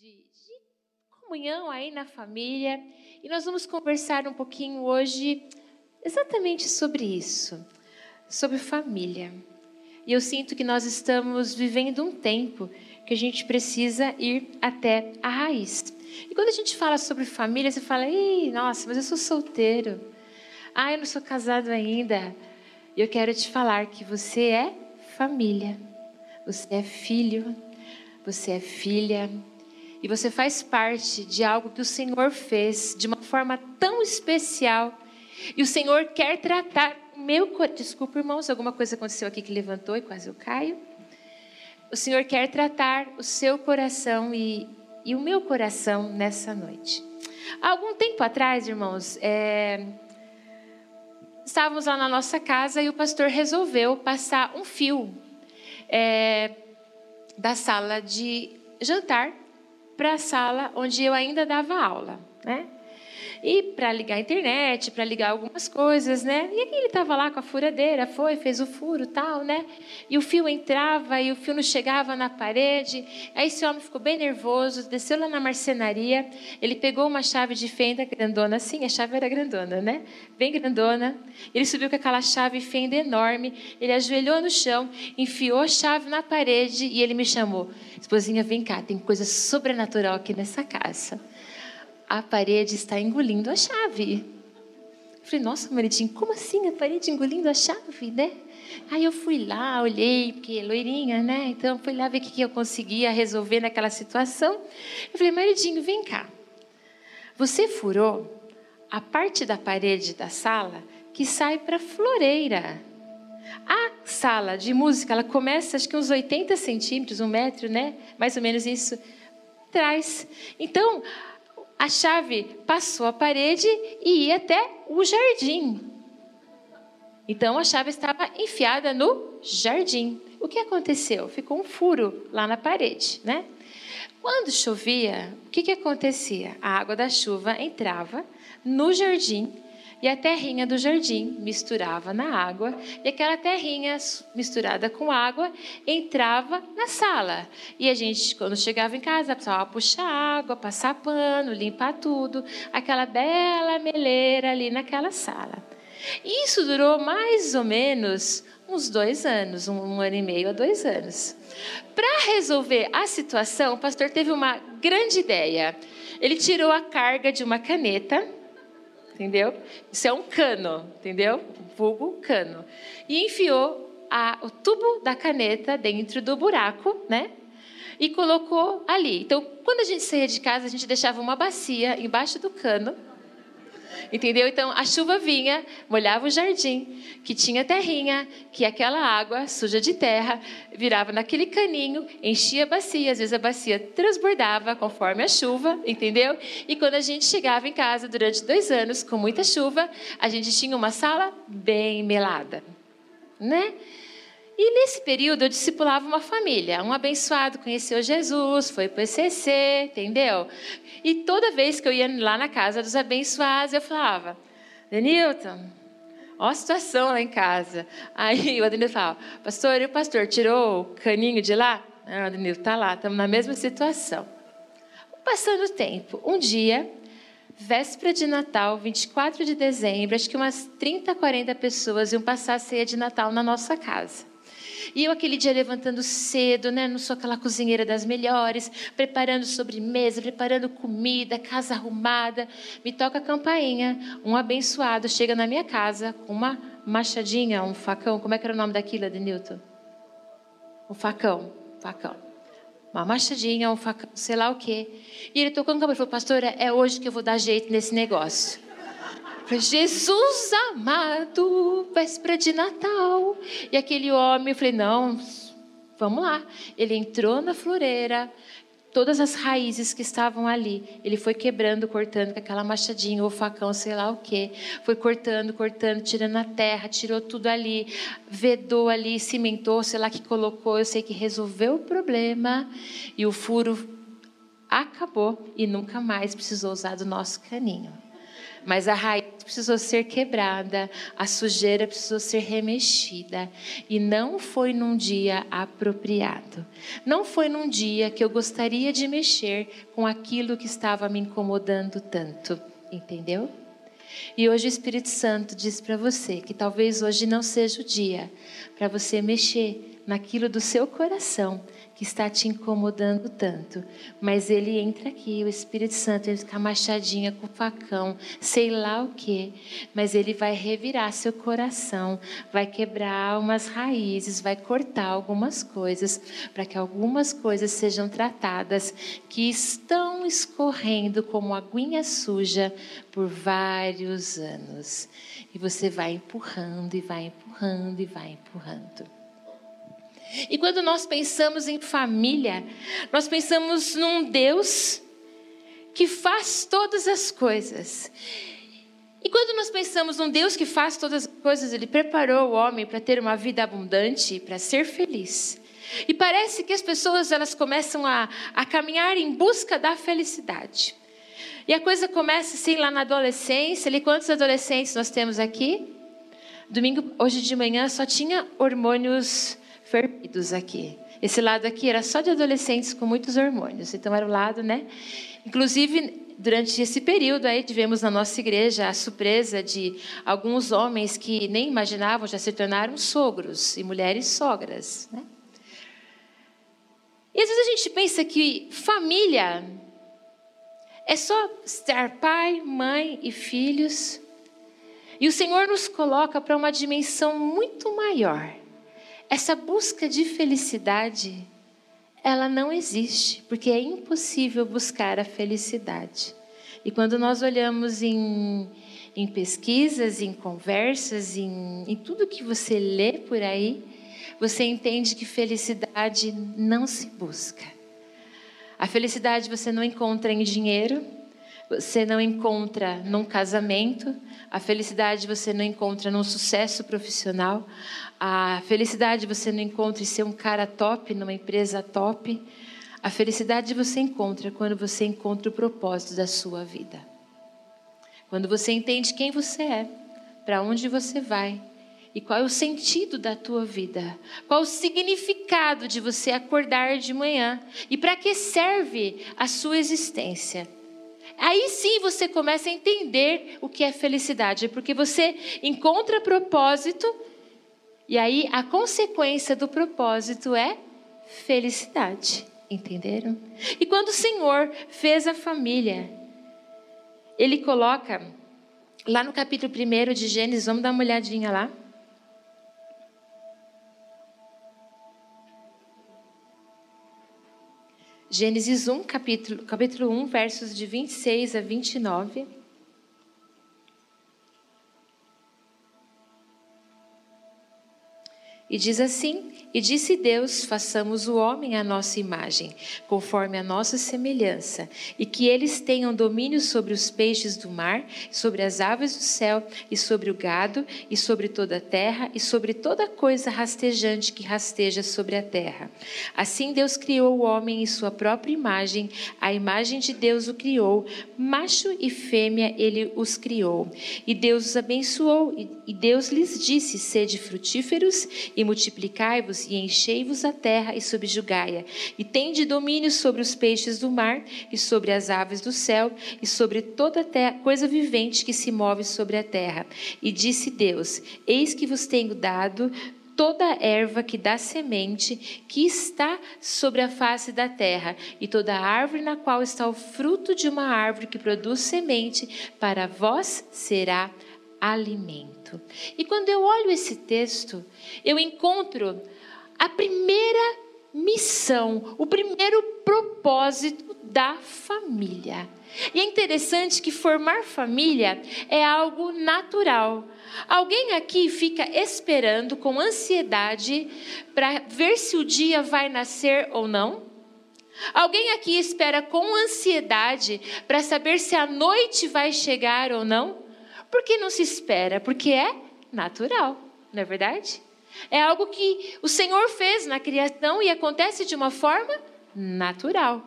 de, de comunhão aí na família e nós vamos conversar um pouquinho hoje exatamente sobre isso, sobre família. E eu sinto que nós estamos vivendo um tempo que a gente precisa ir até a raiz. E quando a gente fala sobre família, você fala: "Ih, nossa, mas eu sou solteiro. Ah, eu não sou casado ainda". E eu quero te falar que você é família. Você é filho, você é filha, e você faz parte de algo que o Senhor fez de uma forma tão especial. E o Senhor quer tratar meu coração. Desculpa, irmãos, alguma coisa aconteceu aqui que levantou e quase eu caio. O Senhor quer tratar o seu coração e, e o meu coração nessa noite. Há algum tempo atrás, irmãos, é... estávamos lá na nossa casa e o pastor resolveu passar um fio é... da sala de jantar para a sala onde eu ainda dava aula, né? E para ligar a internet, para ligar algumas coisas, né? E ele estava lá com a furadeira, foi, fez o furo tal, né? E o fio entrava e o fio não chegava na parede. Aí esse homem ficou bem nervoso, desceu lá na marcenaria. Ele pegou uma chave de fenda grandona, assim, a chave era grandona, né? Bem grandona. Ele subiu com aquela chave fenda enorme. Ele ajoelhou no chão, enfiou a chave na parede e ele me chamou: Esposinha, vem cá, tem coisa sobrenatural aqui nessa casa a parede está engolindo a chave. Eu falei, nossa, maridinho, como assim a parede engolindo a chave, né? Aí eu fui lá, olhei, porque é loirinha, né? Então fui lá ver o que eu conseguia resolver naquela situação. Eu falei, maridinho, vem cá. Você furou a parte da parede da sala que sai para a floreira. A sala de música, ela começa acho que uns 80 centímetros, um metro, né? Mais ou menos isso, atrás. Então, a chave passou a parede e ia até o jardim. Então a chave estava enfiada no jardim. O que aconteceu? Ficou um furo lá na parede, né? Quando chovia, o que, que acontecia? A água da chuva entrava no jardim e a terrinha do jardim misturava na água, e aquela terrinha misturada com água entrava na sala. E a gente, quando chegava em casa, precisava puxar água, passar pano, limpar tudo, aquela bela meleira ali naquela sala. Isso durou mais ou menos uns dois anos, um ano e meio a dois anos. Para resolver a situação, o pastor teve uma grande ideia. Ele tirou a carga de uma caneta entendeu? Isso é um cano, entendeu? Vulgo cano. E enfiou a, o tubo da caneta dentro do buraco, né? E colocou ali. Então, quando a gente saía de casa, a gente deixava uma bacia embaixo do cano Entendeu? Então a chuva vinha, molhava o jardim, que tinha terrinha, que aquela água suja de terra virava naquele caninho, enchia a bacia, às vezes a bacia transbordava conforme a chuva, entendeu? E quando a gente chegava em casa durante dois anos, com muita chuva, a gente tinha uma sala bem melada, né? E nesse período eu discipulava uma família. Um abençoado conheceu Jesus, foi para o ECC, entendeu? E toda vez que eu ia lá na casa dos abençoados, eu falava, Denilton, ó a situação lá em casa. Aí o Adenilton falava, pastor, e o pastor tirou o caninho de lá? Não, Adenilton, está lá, estamos na mesma situação. Passando o tempo, um dia, véspera de Natal, 24 de dezembro, acho que umas 30, 40 pessoas iam passar a ceia de Natal na nossa casa. E eu aquele dia levantando cedo, né? Não sou aquela cozinheira das melhores, preparando sobremesa, preparando comida, casa arrumada. Me toca a campainha. Um abençoado chega na minha casa com uma machadinha, um facão. Como é que era o nome daquilo, Adenilton? Um facão, facão. Uma machadinha, um facão, sei lá o quê. E ele tocou no campainha e falou, pastora, é hoje que eu vou dar jeito nesse negócio. Jesus amado, véspera de Natal. E aquele homem, eu falei, não, vamos lá. Ele entrou na floreira, todas as raízes que estavam ali, ele foi quebrando, cortando com aquela machadinha ou facão, sei lá o quê. Foi cortando, cortando, tirando a terra, tirou tudo ali, vedou ali, cimentou, sei lá que colocou. Eu sei que resolveu o problema e o furo acabou e nunca mais precisou usar do nosso caninho. Mas a raiz precisou ser quebrada, a sujeira precisou ser remexida. E não foi num dia apropriado. Não foi num dia que eu gostaria de mexer com aquilo que estava me incomodando tanto. Entendeu? E hoje o Espírito Santo diz para você que talvez hoje não seja o dia para você mexer naquilo do seu coração que está te incomodando tanto. Mas ele entra aqui, o Espírito Santo, ele fica machadinha com facão, sei lá o que, mas ele vai revirar seu coração, vai quebrar umas raízes, vai cortar algumas coisas, para que algumas coisas sejam tratadas que estão escorrendo como aguinha suja por vários anos. E você vai empurrando e vai empurrando e vai empurrando. E quando nós pensamos em família, nós pensamos num Deus que faz todas as coisas. E quando nós pensamos num Deus que faz todas as coisas, Ele preparou o homem para ter uma vida abundante, para ser feliz. E parece que as pessoas elas começam a, a caminhar em busca da felicidade. E a coisa começa assim lá na adolescência. Ali, quantos adolescentes nós temos aqui? Domingo, hoje de manhã, só tinha hormônios fervidos aqui. Esse lado aqui era só de adolescentes com muitos hormônios. Então era o lado, né? Inclusive, durante esse período aí tivemos na nossa igreja a surpresa de alguns homens que nem imaginavam já se tornaram sogros e mulheres sogras, né? E às vezes a gente pensa que família é só estar pai, mãe e filhos. E o Senhor nos coloca para uma dimensão muito maior. Essa busca de felicidade, ela não existe, porque é impossível buscar a felicidade. E quando nós olhamos em, em pesquisas, em conversas, em, em tudo que você lê por aí, você entende que felicidade não se busca. A felicidade você não encontra em dinheiro, você não encontra num casamento, a felicidade você não encontra num sucesso profissional, a felicidade você não encontra em ser um cara top numa empresa top. A felicidade você encontra quando você encontra o propósito da sua vida. Quando você entende quem você é, para onde você vai e qual é o sentido da tua vida, qual o significado de você acordar de manhã e para que serve a sua existência. Aí sim você começa a entender o que é felicidade, porque você encontra propósito, e aí a consequência do propósito é felicidade. Entenderam? E quando o Senhor fez a família, Ele coloca lá no capítulo 1 de Gênesis, vamos dar uma olhadinha lá. Gênesis 1, capítulo, capítulo 1, versos de 26 a 29. E diz assim: E disse Deus: façamos o homem à nossa imagem, conforme a nossa semelhança, e que eles tenham domínio sobre os peixes do mar, sobre as aves do céu, e sobre o gado, e sobre toda a terra, e sobre toda coisa rastejante que rasteja sobre a terra. Assim Deus criou o homem em sua própria imagem, a imagem de Deus o criou, macho e fêmea ele os criou. E Deus os abençoou, e Deus lhes disse: Sede frutíferos e multiplicai-vos e enchei-vos a terra e subjugai-a, e tende domínio sobre os peixes do mar e sobre as aves do céu e sobre toda terra, coisa vivente que se move sobre a terra. E disse Deus: Eis que vos tenho dado toda erva que dá semente, que está sobre a face da terra, e toda árvore na qual está o fruto de uma árvore que produz semente, para vós será alimento. E quando eu olho esse texto, eu encontro a primeira missão, o primeiro propósito da família. E é interessante que formar família é algo natural. Alguém aqui fica esperando com ansiedade para ver se o dia vai nascer ou não? Alguém aqui espera com ansiedade para saber se a noite vai chegar ou não? Por que não se espera? Porque é natural, não é verdade? É algo que o Senhor fez na criação e acontece de uma forma natural.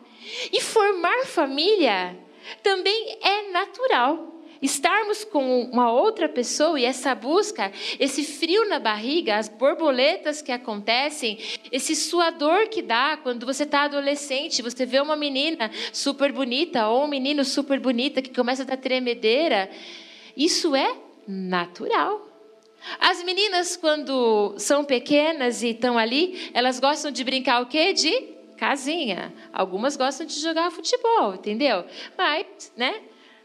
E formar família também é natural. estarmos com uma outra pessoa e essa busca, esse frio na barriga, as borboletas que acontecem, esse suador que dá quando você está adolescente, você vê uma menina super bonita ou um menino super bonita que começa a dar tremedeira, isso é natural. As meninas, quando são pequenas e estão ali, elas gostam de brincar o quê? De casinha. Algumas gostam de jogar futebol, entendeu? Mas, né?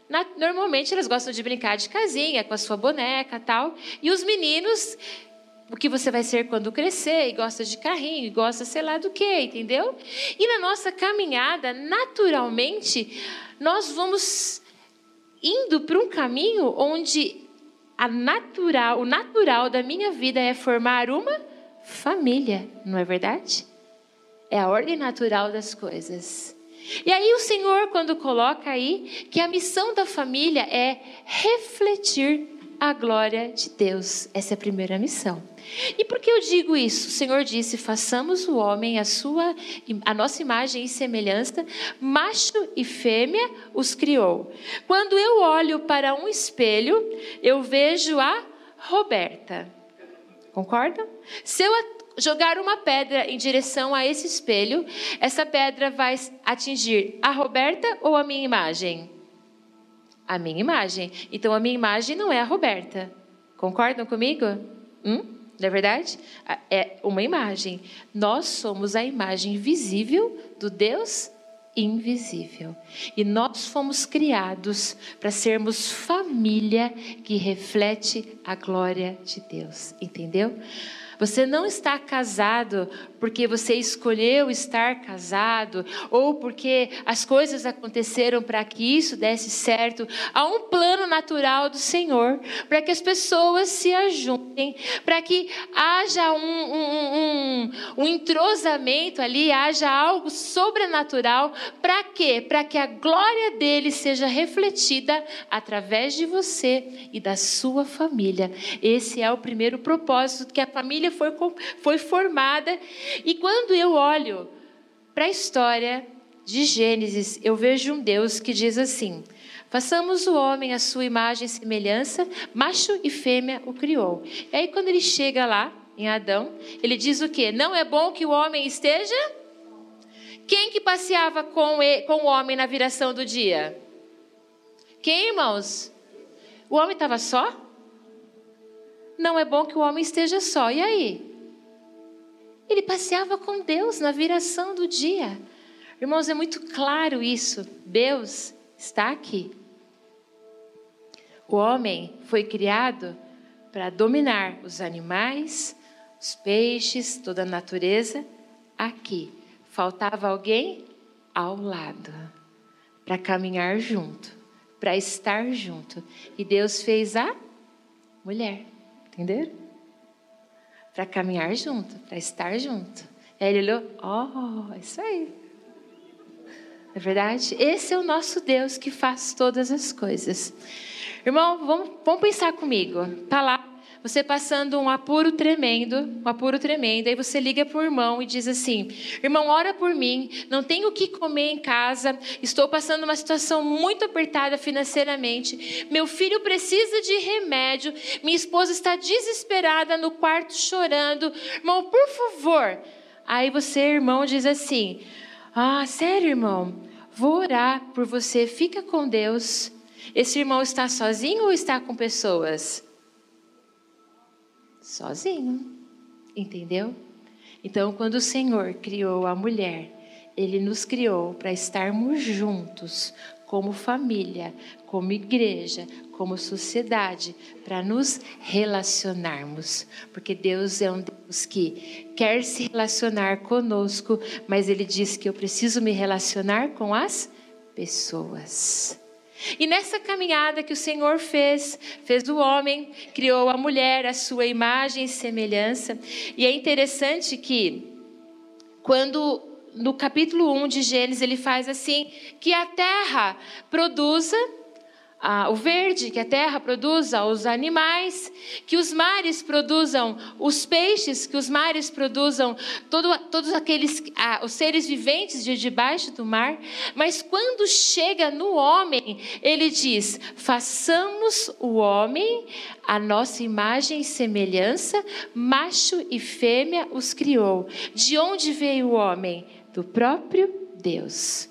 Na, normalmente elas gostam de brincar de casinha, com a sua boneca tal. E os meninos, o que você vai ser quando crescer, e gosta de carrinho, e gosta sei lá do que, entendeu? E na nossa caminhada, naturalmente, nós vamos indo para um caminho onde a natural, o natural da minha vida é formar uma família, não é verdade? É a ordem natural das coisas. E aí o Senhor, quando coloca aí que a missão da família é refletir a glória de Deus. Essa é a primeira missão. E por que eu digo isso? O Senhor disse: façamos o homem a sua, a nossa imagem e semelhança, macho e fêmea os criou. Quando eu olho para um espelho, eu vejo a Roberta. Concordam? Se eu jogar uma pedra em direção a esse espelho, essa pedra vai atingir a Roberta ou a minha imagem? A minha imagem. Então a minha imagem não é a Roberta. Concordam comigo? Hum? Não é verdade? É uma imagem. Nós somos a imagem visível do Deus invisível. E nós fomos criados para sermos família que reflete a glória de Deus. Entendeu? Você não está casado porque você escolheu estar casado ou porque as coisas aconteceram para que isso desse certo. Há um plano natural do Senhor para que as pessoas se ajuntem, para que haja um, um, um, um entrosamento ali, haja algo sobrenatural. Para quê? Para que a glória dele seja refletida através de você e da sua família. Esse é o primeiro propósito que a família família foi, foi formada. E quando eu olho para a história de Gênesis, eu vejo um Deus que diz assim: Façamos o homem à sua imagem e semelhança, macho e fêmea o criou. E aí, quando ele chega lá, em Adão, ele diz o quê? Não é bom que o homem esteja? Quem que passeava com, ele, com o homem na viração do dia? Quem, irmãos? O homem estava só? Não é bom que o homem esteja só. E aí? Ele passeava com Deus na viração do dia. Irmãos, é muito claro isso. Deus está aqui. O homem foi criado para dominar os animais, os peixes, toda a natureza aqui. Faltava alguém ao lado para caminhar junto, para estar junto. E Deus fez a mulher. Entenderam? Para caminhar junto, para estar junto. Aí ele olhou, oh, é isso aí. É verdade? Esse é o nosso Deus que faz todas as coisas. Irmão, vamos, vamos pensar comigo. Tá lá você passando um apuro tremendo, um apuro tremendo, aí você liga para o irmão e diz assim: irmão, ora por mim, não tenho o que comer em casa, estou passando uma situação muito apertada financeiramente, meu filho precisa de remédio, minha esposa está desesperada no quarto chorando, irmão, por favor. Aí você, irmão, diz assim: ah, sério, irmão, vou orar por você, fica com Deus. Esse irmão está sozinho ou está com pessoas? Sozinho. Entendeu? Então, quando o Senhor criou a mulher, ele nos criou para estarmos juntos, como família, como igreja, como sociedade, para nos relacionarmos. Porque Deus é um Deus que quer se relacionar conosco, mas Ele diz que eu preciso me relacionar com as pessoas. E nessa caminhada que o Senhor fez, fez o homem, criou a mulher, a sua imagem e semelhança. E é interessante que, quando no capítulo 1 de Gênesis ele faz assim: que a terra produza o verde que a terra produza os animais, que os mares produzam os peixes, que os mares produzam todo, todos aqueles ah, os seres viventes de debaixo do mar. Mas quando chega no homem, ele diz: façamos o homem a nossa imagem e semelhança, macho e fêmea os criou. De onde veio o homem? Do próprio Deus.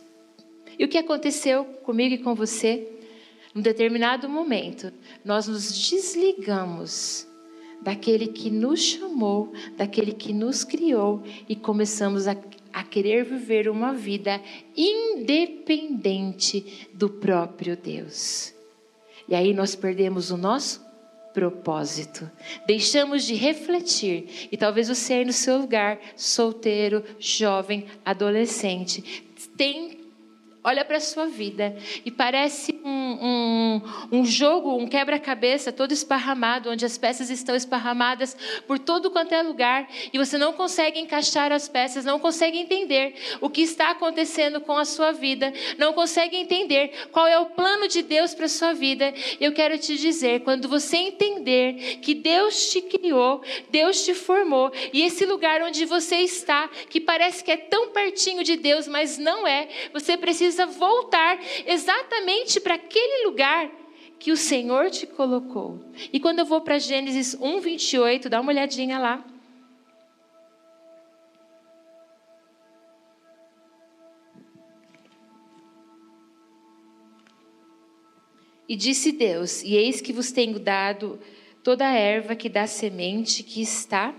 E o que aconteceu comigo e com você? Num determinado momento, nós nos desligamos daquele que nos chamou, daquele que nos criou e começamos a, a querer viver uma vida independente do próprio Deus. E aí nós perdemos o nosso propósito. Deixamos de refletir. E talvez você aí no seu lugar, solteiro, jovem, adolescente, tem olha para a sua vida e parece um, um, um jogo, um quebra-cabeça todo esparramado, onde as peças estão esparramadas por todo quanto é lugar e você não consegue encaixar as peças, não consegue entender o que está acontecendo com a sua vida, não consegue entender qual é o plano de Deus para a sua vida. Eu quero te dizer, quando você entender que Deus te criou, Deus te formou e esse lugar onde você está, que parece que é tão pertinho de Deus, mas não é, você precisa precisa voltar exatamente para aquele lugar que o Senhor te colocou. E quando eu vou para Gênesis 1, 28, dá uma olhadinha lá. E disse Deus: E eis que vos tenho dado toda a erva que dá semente que está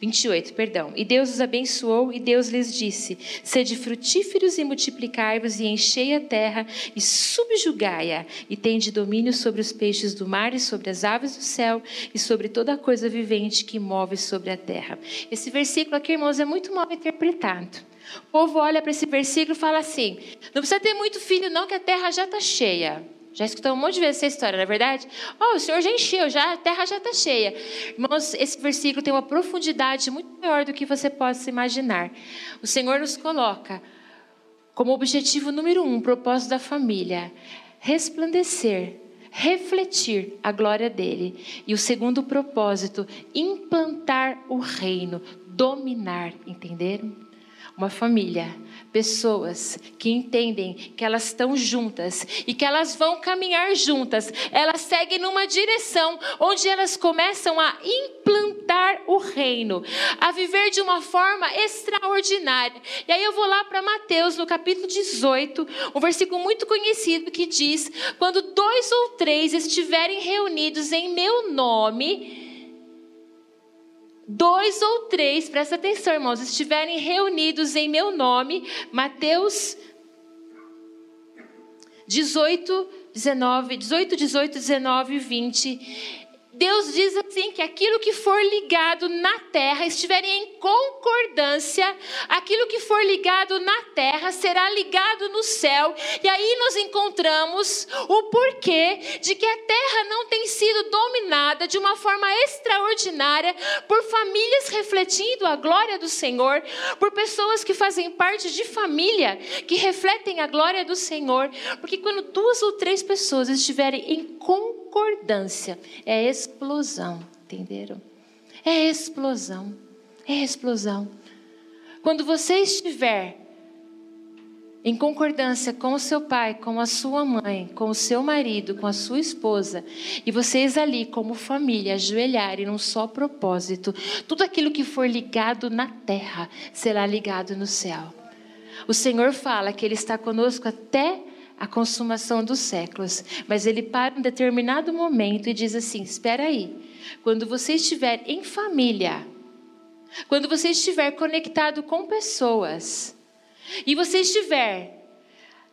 28, perdão. E Deus os abençoou e Deus lhes disse: Sede frutíferos e multiplicai-vos e enchei a terra e subjugai-a e tende domínio sobre os peixes do mar e sobre as aves do céu e sobre toda coisa vivente que move sobre a terra. Esse versículo aqui, irmãos, é muito mal interpretado. O povo olha para esse versículo e fala assim: Não precisa ter muito filho não que a terra já está cheia. Já escutou um monte de vezes essa história, não é verdade? Oh, o Senhor já encheu, já, a terra já está cheia. Irmãos, esse versículo tem uma profundidade muito maior do que você possa imaginar. O Senhor nos coloca como objetivo número um, propósito da família, resplandecer, refletir a glória dele. E o segundo propósito, implantar o reino, dominar, entenderam? Uma família pessoas que entendem que elas estão juntas e que elas vão caminhar juntas. Elas seguem numa direção onde elas começam a implantar o reino, a viver de uma forma extraordinária. E aí eu vou lá para Mateus, no capítulo 18, um versículo muito conhecido que diz: Quando dois ou três estiverem reunidos em meu nome, dois ou três, presta atenção, irmãos, estiverem reunidos em meu nome, Mateus 18, 19, 18, 18, 19 e 20. Deus diz assim que aquilo que for ligado na terra estiver em concordância, aquilo que for ligado na terra será ligado no céu. E aí nós encontramos o porquê de que a terra não tem sido dominada de uma forma extraordinária por famílias refletindo a glória do Senhor, por pessoas que fazem parte de família que refletem a glória do Senhor, porque quando duas ou três pessoas estiverem em concordância concordância, é explosão, entenderam? É explosão, é explosão. Quando você estiver em concordância com o seu pai, com a sua mãe, com o seu marido, com a sua esposa, e vocês ali, como família, ajoelharem num só propósito, tudo aquilo que for ligado na terra será ligado no céu. O Senhor fala que Ele está conosco até a consumação dos séculos. Mas ele para um determinado momento e diz assim: Espera aí, quando você estiver em família, quando você estiver conectado com pessoas, e você estiver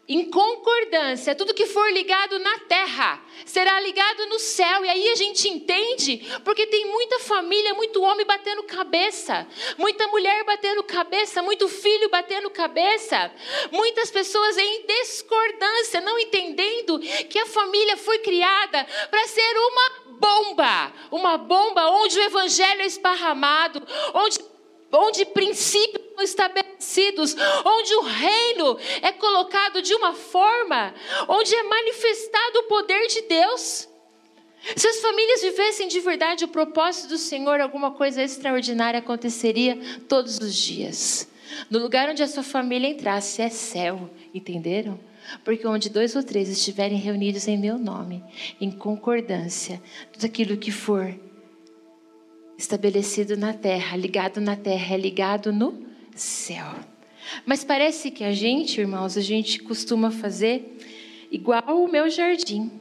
em concordância, tudo que for ligado na terra será ligado no céu. E aí a gente entende, porque tem muita família, muito homem batendo cabeça, muita mulher batendo cabeça, muito filho batendo cabeça, muitas pessoas em discordância, não entendendo que a família foi criada para ser uma bomba, uma bomba onde o evangelho é esparramado, onde, onde princípios estabelecidos estabelecidos, onde o reino é colocado de uma forma, onde é manifestado o poder de Deus. Se as famílias vivessem de verdade o propósito do Senhor, alguma coisa extraordinária aconteceria todos os dias. No lugar onde a sua família entrasse é céu, entenderam? Porque onde dois ou três estiverem reunidos em meu nome, em concordância, tudo aquilo que for estabelecido na terra, ligado na terra, é ligado no céu. Mas parece que a gente, irmãos, a gente costuma fazer igual o meu jardim.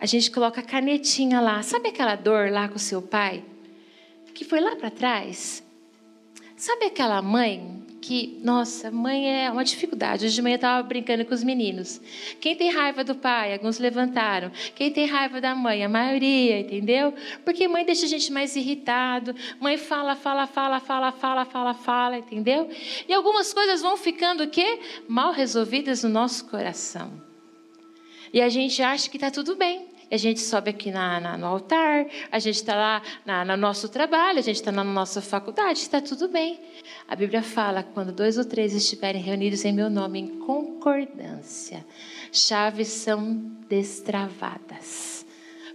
A gente coloca a canetinha lá. Sabe aquela dor lá com o seu pai? Que foi lá para trás? Sabe aquela mãe que, nossa, mãe é uma dificuldade. Hoje de manhã eu estava brincando com os meninos. Quem tem raiva do pai? Alguns levantaram. Quem tem raiva da mãe? A maioria, entendeu? Porque mãe deixa a gente mais irritado. Mãe fala, fala, fala, fala, fala, fala, fala, entendeu? E algumas coisas vão ficando o quê? Mal resolvidas no nosso coração. E a gente acha que está tudo bem a gente sobe aqui na, na, no altar, a gente está lá na, no nosso trabalho, a gente está na nossa faculdade, está tudo bem. A Bíblia fala: quando dois ou três estiverem reunidos em meu nome, em concordância, chaves são destravadas,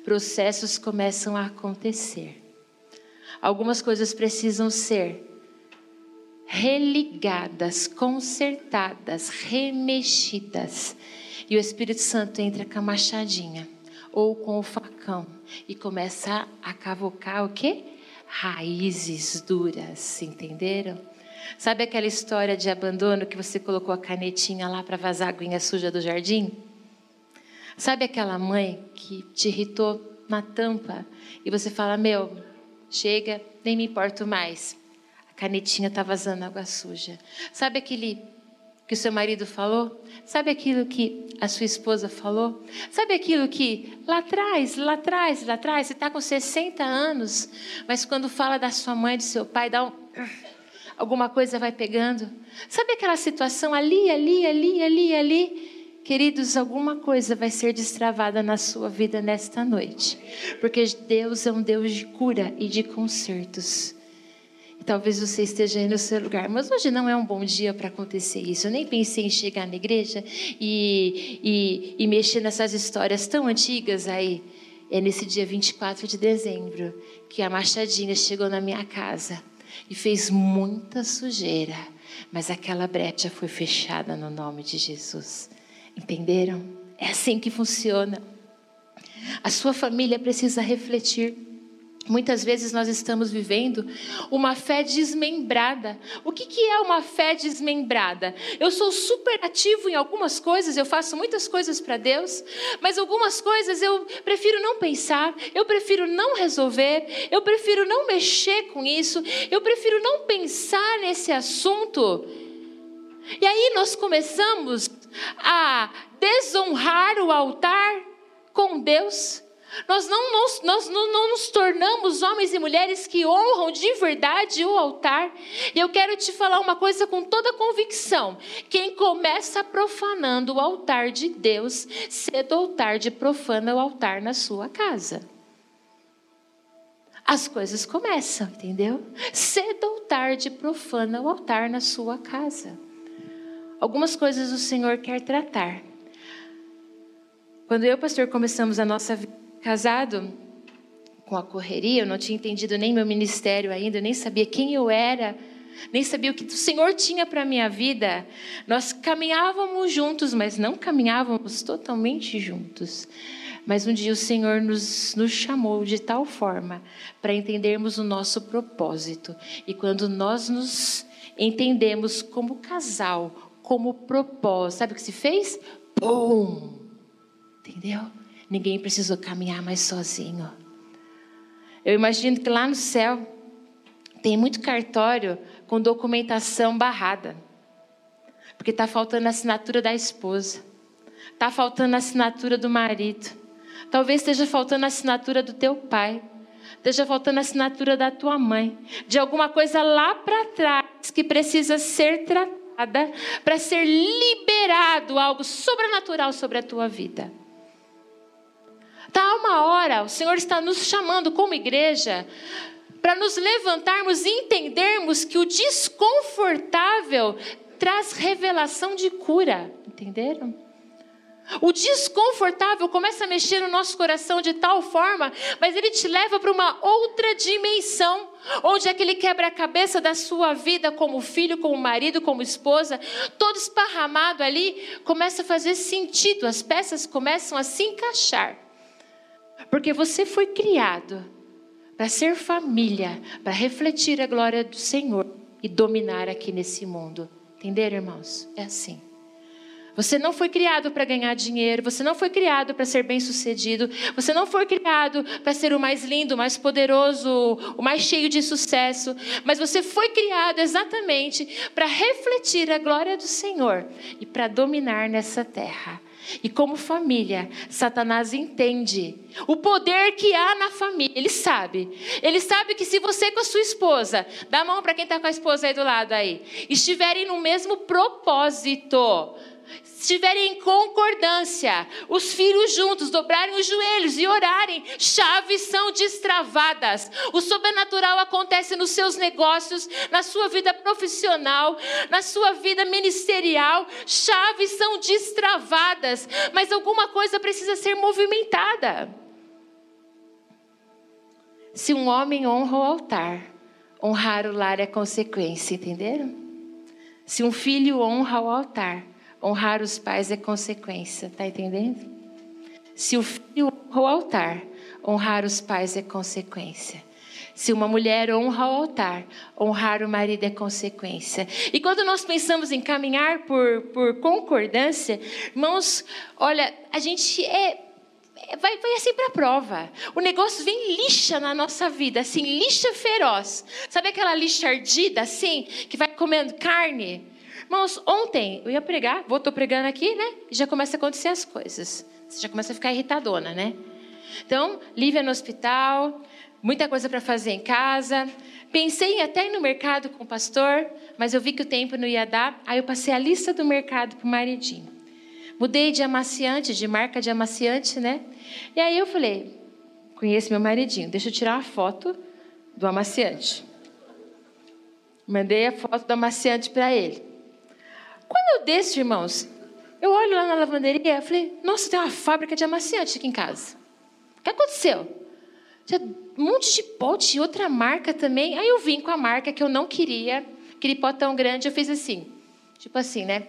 processos começam a acontecer. Algumas coisas precisam ser religadas, consertadas, remexidas. E o Espírito Santo entra com a machadinha ou com o facão e começa a cavocar o quê? Raízes duras, entenderam? Sabe aquela história de abandono que você colocou a canetinha lá para vazar a aguinha suja do jardim? Sabe aquela mãe que te irritou na tampa e você fala: Meu, chega, nem me importo mais. A canetinha está vazando água suja. Sabe aquele que o seu marido falou? Sabe aquilo que a sua esposa falou? Sabe aquilo que lá atrás, lá atrás, lá atrás, você está com 60 anos, mas quando fala da sua mãe, do seu pai, dá um. Alguma coisa vai pegando. Sabe aquela situação ali, ali, ali, ali, ali? Queridos, alguma coisa vai ser destravada na sua vida nesta noite. Porque Deus é um Deus de cura e de consertos. Talvez você esteja aí no seu lugar, mas hoje não é um bom dia para acontecer isso. Eu nem pensei em chegar na igreja e, e, e mexer nessas histórias tão antigas aí. É nesse dia 24 de dezembro que a Machadinha chegou na minha casa e fez muita sujeira, mas aquela brecha foi fechada no nome de Jesus. Entenderam? É assim que funciona. A sua família precisa refletir Muitas vezes nós estamos vivendo uma fé desmembrada. O que, que é uma fé desmembrada? Eu sou super ativo em algumas coisas, eu faço muitas coisas para Deus, mas algumas coisas eu prefiro não pensar, eu prefiro não resolver, eu prefiro não mexer com isso, eu prefiro não pensar nesse assunto. E aí nós começamos a desonrar o altar com Deus nós não, nós, não, não nos tornamos homens e mulheres que honram de verdade o altar. E eu quero te falar uma coisa com toda convicção: quem começa profanando o altar de Deus, cedo ou tarde profana o altar na sua casa. As coisas começam, entendeu? Cedo ou tarde profana o altar na sua casa. Algumas coisas o Senhor quer tratar. Quando eu e o pastor começamos a nossa vida, casado com a correria, eu não tinha entendido nem meu ministério ainda, nem sabia quem eu era, nem sabia o que o Senhor tinha para minha vida. Nós caminhávamos juntos, mas não caminhávamos totalmente juntos. Mas um dia o Senhor nos, nos chamou de tal forma para entendermos o nosso propósito. E quando nós nos entendemos como casal, como propósito, sabe o que se fez? Pum! Entendeu? Ninguém precisou caminhar mais sozinho. Eu imagino que lá no céu tem muito cartório com documentação barrada, porque está faltando a assinatura da esposa, está faltando a assinatura do marido, talvez esteja faltando a assinatura do teu pai, esteja faltando a assinatura da tua mãe, de alguma coisa lá para trás que precisa ser tratada para ser liberado algo sobrenatural sobre a tua vida. Está uma hora, o Senhor está nos chamando como igreja para nos levantarmos e entendermos que o desconfortável traz revelação de cura. Entenderam? O desconfortável começa a mexer no nosso coração de tal forma, mas ele te leva para uma outra dimensão, onde aquele quebra-cabeça da sua vida, como filho, como marido, como esposa, todo esparramado ali, começa a fazer sentido, as peças começam a se encaixar. Porque você foi criado para ser família, para refletir a glória do Senhor e dominar aqui nesse mundo. Entenderam, irmãos? É assim. Você não foi criado para ganhar dinheiro, você não foi criado para ser bem-sucedido, você não foi criado para ser o mais lindo, o mais poderoso, o mais cheio de sucesso, mas você foi criado exatamente para refletir a glória do Senhor e para dominar nessa terra. E como família, Satanás entende o poder que há na família. Ele sabe. Ele sabe que se você com a sua esposa, dá a mão para quem está com a esposa aí do lado aí, estiverem no mesmo propósito, estiverem em concordância, os filhos juntos dobrarem os joelhos e orarem, chaves são destravadas. O sobrenatural acontece nos seus negócios, na sua vida profissional, na sua vida ministerial. Chaves são destravadas, mas alguma coisa precisa ser movimentada. Se um homem honra o altar, honrar o lar é consequência, entenderam? Se um filho honra o altar, honrar os pais é consequência, tá entendendo? Se o filho honra o altar, honrar os pais é consequência. Se uma mulher honra o altar, honrar o marido é consequência. E quando nós pensamos em caminhar por, por concordância, irmãos, olha, a gente é vai, vai assim para a prova. O negócio vem lixa na nossa vida, assim, lixa feroz. Sabe aquela lixa ardida, assim, que vai comendo carne? Irmãos, ontem eu ia pregar, vou, tô pregando aqui, né? E já começa a acontecer as coisas. Você já começa a ficar irritadona, né? Então, Lívia no hospital, muita coisa para fazer em casa. Pensei em até ir no mercado com o pastor, mas eu vi que o tempo não ia dar. Aí eu passei a lista do mercado para o maridinho. Mudei de amaciante, de marca de amaciante, né? E aí eu falei, conheço meu maridinho, deixa eu tirar uma foto do amaciante. Mandei a foto do amaciante para ele. Quando eu desço, irmãos, eu olho lá na lavanderia e falei, nossa, tem uma fábrica de amaciante aqui em casa. O que aconteceu? Tinha um monte de pote, outra marca também. Aí eu vim com a marca que eu não queria, aquele potão grande, eu fiz assim, tipo assim, né?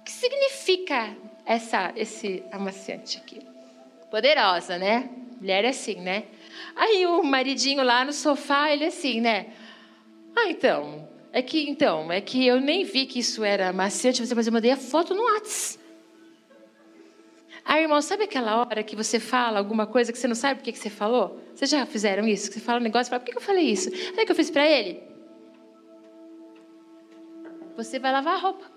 O que significa essa, esse amaciante aqui? Poderosa, né? Mulher é assim, né? Aí o maridinho lá no sofá, ele assim, né? Ah, então, é que, então, é que eu nem vi que isso era maciante, mas eu mandei a foto no WhatsApp. Aí, irmão, sabe aquela hora que você fala alguma coisa que você não sabe por que você falou? Vocês já fizeram isso? Você fala um negócio e fala, por que eu falei isso? Sabe o que eu fiz para ele? Você vai lavar a roupa.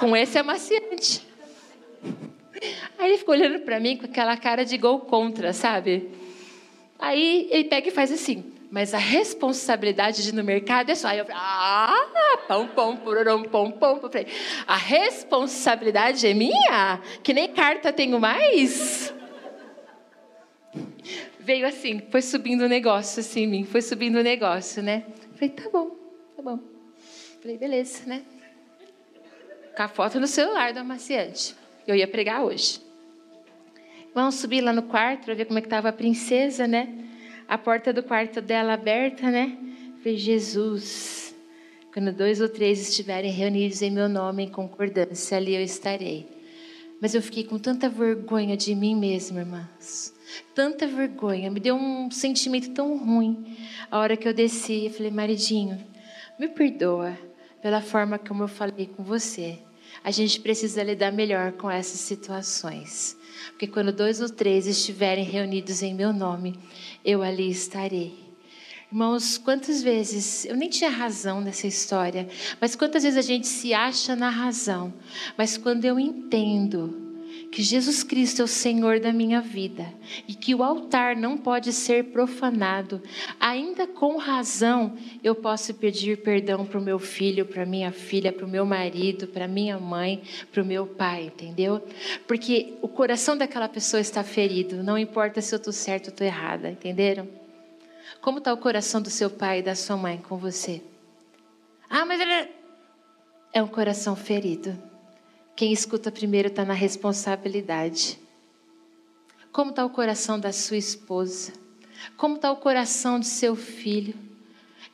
Com esse amaciante. Aí ele ficou olhando para mim com aquela cara de gol contra, sabe? Aí ele pega e faz assim mas a responsabilidade de ir no mercado é só. Aí eu falei, ah, pão, pão, pururum, pão, pão. Eu falei, a responsabilidade é minha? Que nem carta tenho mais? Veio assim, foi subindo o negócio assim em mim, foi subindo o negócio, né? Eu falei, tá bom, tá bom. Eu falei, beleza, né? Com a foto no celular do amaciante. Eu ia pregar hoje. Vamos subir lá no quarto para ver como é que estava a princesa, né? A porta do quarto dela aberta, né? Falei, Jesus, quando dois ou três estiverem reunidos em meu nome, em concordância, ali eu estarei. Mas eu fiquei com tanta vergonha de mim mesma, irmãs. Tanta vergonha, me deu um sentimento tão ruim. A hora que eu desci, eu falei, maridinho, me perdoa pela forma como eu falei com você. A gente precisa lidar melhor com essas situações. Porque quando dois ou três estiverem reunidos em meu nome, eu ali estarei. Irmãos, quantas vezes, eu nem tinha razão nessa história, mas quantas vezes a gente se acha na razão, mas quando eu entendo que Jesus Cristo é o Senhor da minha vida e que o altar não pode ser profanado, ainda com razão eu posso pedir perdão para o meu filho, para minha filha, para o meu marido, para minha mãe, para o meu pai, entendeu? Porque o coração daquela pessoa está ferido, não importa se eu estou certo ou estou errada, entenderam? Como está o coração do seu pai e da sua mãe com você? Ah, mas ele é um coração ferido. Quem escuta primeiro está na responsabilidade. Como está o coração da sua esposa? Como está o coração do seu filho?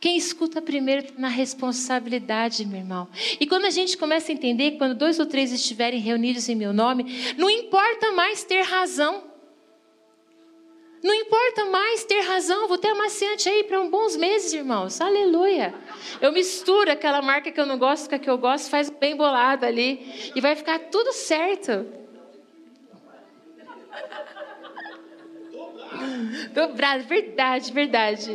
Quem escuta primeiro está na responsabilidade, meu irmão. E quando a gente começa a entender, quando dois ou três estiverem reunidos em meu nome, não importa mais ter razão. Não importa mais ter razão, vou ter amaciante aí para bons meses, irmãos. Aleluia. Eu misturo aquela marca que eu não gosto com a que eu gosto, faz bem bolado ali e vai ficar tudo certo. Dobrado, verdade, verdade.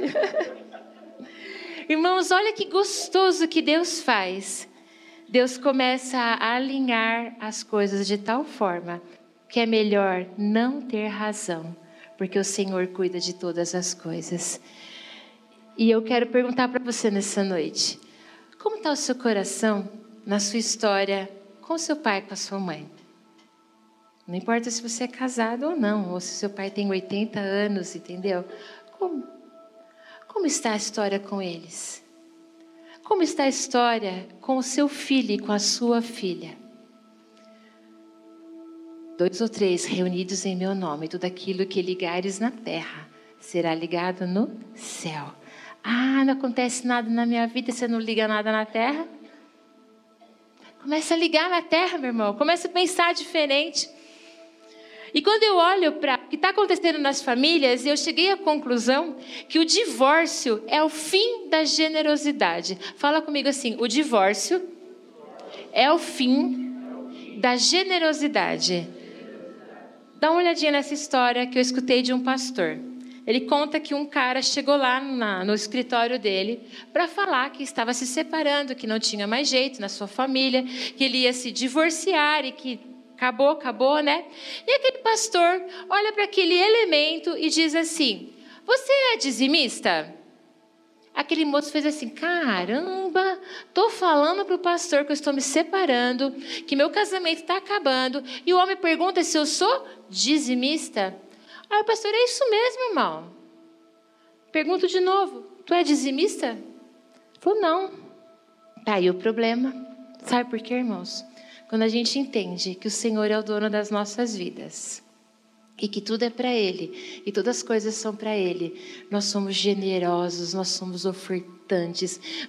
Irmãos, olha que gostoso que Deus faz. Deus começa a alinhar as coisas de tal forma que é melhor não ter razão porque o Senhor cuida de todas as coisas. E eu quero perguntar para você nessa noite: como está o seu coração na sua história com seu pai, com a sua mãe? Não importa se você é casado ou não, ou se seu pai tem 80 anos, entendeu? Como, como está a história com eles? Como está a história com o seu filho e com a sua filha? Dois ou três reunidos em meu nome, tudo aquilo que ligares na terra será ligado no céu. Ah, não acontece nada na minha vida, você não liga nada na terra? Começa a ligar na terra, meu irmão. Começa a pensar diferente. E quando eu olho para o que está acontecendo nas famílias, eu cheguei à conclusão que o divórcio é o fim da generosidade. Fala comigo assim: o divórcio é o fim da generosidade. Dá uma olhadinha nessa história que eu escutei de um pastor. Ele conta que um cara chegou lá na, no escritório dele para falar que estava se separando, que não tinha mais jeito na sua família, que ele ia se divorciar e que acabou, acabou, né? E aquele pastor olha para aquele elemento e diz assim: Você é dizimista? Aquele moço fez assim: caramba, estou falando para o pastor que eu estou me separando, que meu casamento está acabando, e o homem pergunta se eu sou dizimista. Aí o pastor: é isso mesmo, irmão. Pergunto de novo: tu é dizimista? Ele falou: não. Tá aí o problema. Sabe por quê, irmãos? Quando a gente entende que o Senhor é o dono das nossas vidas e que tudo é para Ele e todas as coisas são para Ele, nós somos generosos, nós somos ofertantes,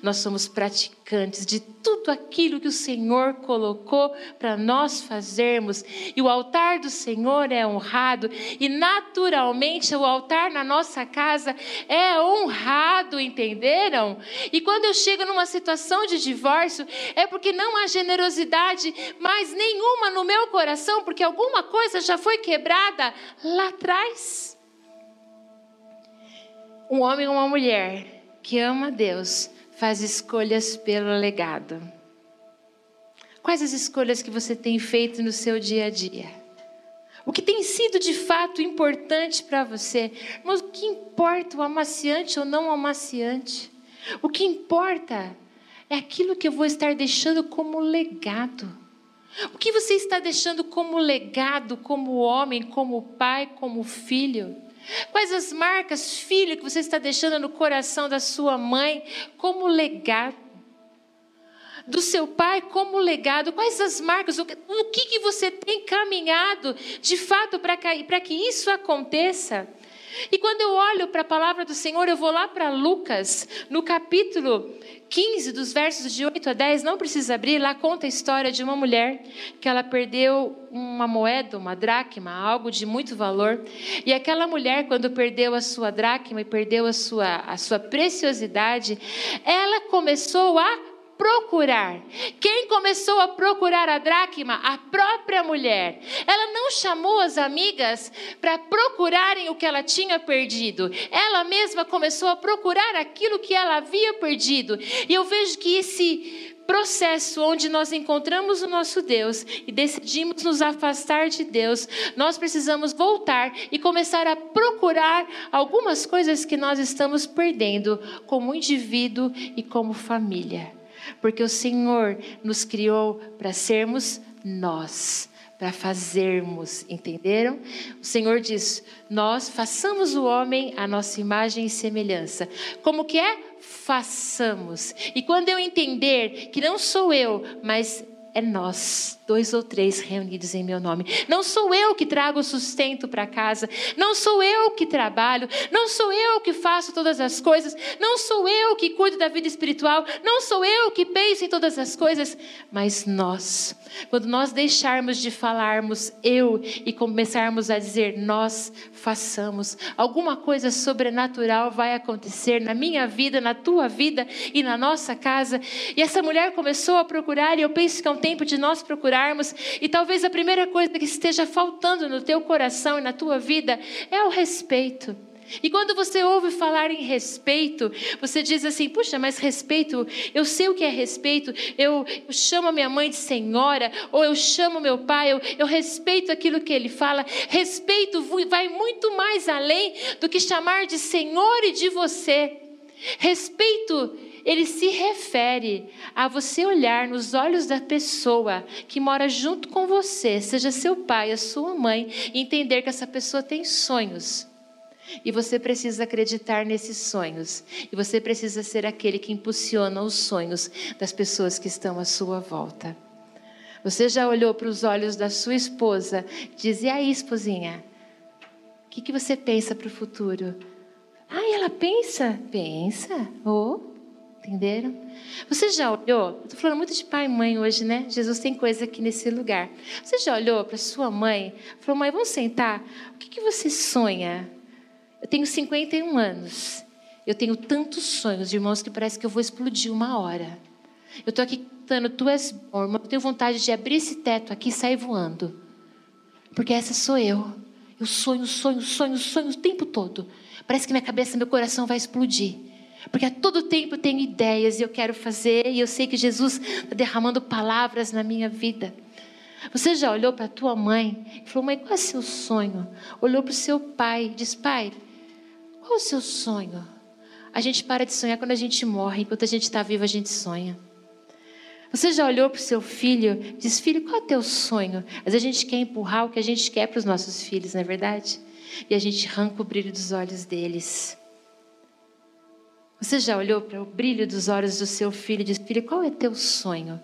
nós somos praticantes de tudo aquilo que o Senhor colocou para nós fazermos. E o altar do Senhor é honrado e naturalmente o altar na nossa casa é honrado, entenderam? E quando eu chego numa situação de divórcio, é porque não há generosidade mais nenhuma no meu coração, porque alguma coisa já foi quebrada lá atrás. Um homem ou uma mulher que ama Deus faz escolhas pelo legado. Quais as escolhas que você tem feito no seu dia a dia? O que tem sido de fato importante para você? Mas o que importa, o amaciante ou não amaciante? O que importa é aquilo que eu vou estar deixando como legado. O que você está deixando como legado, como homem, como pai, como filho? Quais as marcas, filho, que você está deixando no coração da sua mãe como legado? Do seu pai como legado? Quais as marcas? O que, que você tem caminhado de fato para que isso aconteça? E quando eu olho para a palavra do Senhor, eu vou lá para Lucas, no capítulo 15, dos versos de 8 a 10, não precisa abrir, lá conta a história de uma mulher que ela perdeu uma moeda, uma dracma, algo de muito valor. E aquela mulher, quando perdeu a sua dracma e perdeu a sua, a sua preciosidade, ela começou a procurar. Quem começou a procurar a dracma? A própria mulher. Ela não chamou as amigas para procurarem o que ela tinha perdido. Ela mesma começou a procurar aquilo que ela havia perdido. E eu vejo que esse processo onde nós encontramos o nosso Deus e decidimos nos afastar de Deus, nós precisamos voltar e começar a procurar algumas coisas que nós estamos perdendo como indivíduo e como família porque o Senhor nos criou para sermos nós, para fazermos, entenderam? O Senhor diz: Nós façamos o homem a nossa imagem e semelhança. Como que é? Façamos. E quando eu entender que não sou eu, mas é nós, dois ou três reunidos em meu nome. Não sou eu que trago o sustento para casa, não sou eu que trabalho, não sou eu que faço todas as coisas, não sou eu que cuido da vida espiritual, não sou eu que penso em todas as coisas, mas nós. Quando nós deixarmos de falarmos eu e começarmos a dizer nós façamos, alguma coisa sobrenatural vai acontecer na minha vida, na tua vida e na nossa casa. E essa mulher começou a procurar, e eu penso que é um tempo de nós procurarmos, e talvez a primeira coisa que esteja faltando no teu coração e na tua vida é o respeito. E quando você ouve falar em respeito, você diz assim: puxa, mas respeito, eu sei o que é respeito, eu, eu chamo a minha mãe de senhora, ou eu chamo meu pai, eu, eu respeito aquilo que ele fala. Respeito vai muito mais além do que chamar de senhor e de você. Respeito ele se refere a você olhar nos olhos da pessoa que mora junto com você, seja seu pai, a sua mãe, e entender que essa pessoa tem sonhos. E você precisa acreditar nesses sonhos. E você precisa ser aquele que impulsiona os sonhos das pessoas que estão à sua volta. Você já olhou para os olhos da sua esposa e diz: E aí, esposinha? O que, que você pensa para o futuro? Ah, ela pensa? Pensa. Oh, entenderam? Você já olhou? Estou falando muito de pai e mãe hoje, né? Jesus tem coisa aqui nesse lugar. Você já olhou para sua mãe? Falou, mãe, vamos sentar? O que, que você sonha? Eu tenho 51 anos. Eu tenho tantos sonhos, irmãos, que parece que eu vou explodir uma hora. Eu estou aqui cantando, tu és bom, irmão. Eu tenho vontade de abrir esse teto aqui e sair voando. Porque essa sou eu. Eu sonho, sonho, sonho, sonho o tempo todo. Parece que minha cabeça, meu coração vai explodir. Porque a todo tempo eu tenho ideias e eu quero fazer, e eu sei que Jesus está derramando palavras na minha vida. Você já olhou para a tua mãe e falou, mãe, qual é o seu sonho? Olhou para o seu pai e disse, pai, qual o seu sonho? A gente para de sonhar quando a gente morre, enquanto a gente está vivo, a gente sonha. Você já olhou para o seu filho e diz: Filho, qual é o teu sonho? Vezes a gente quer empurrar o que a gente quer para os nossos filhos, não é verdade? E a gente arranca o brilho dos olhos deles. Você já olhou para o brilho dos olhos do seu filho e diz: Filho, qual é teu sonho?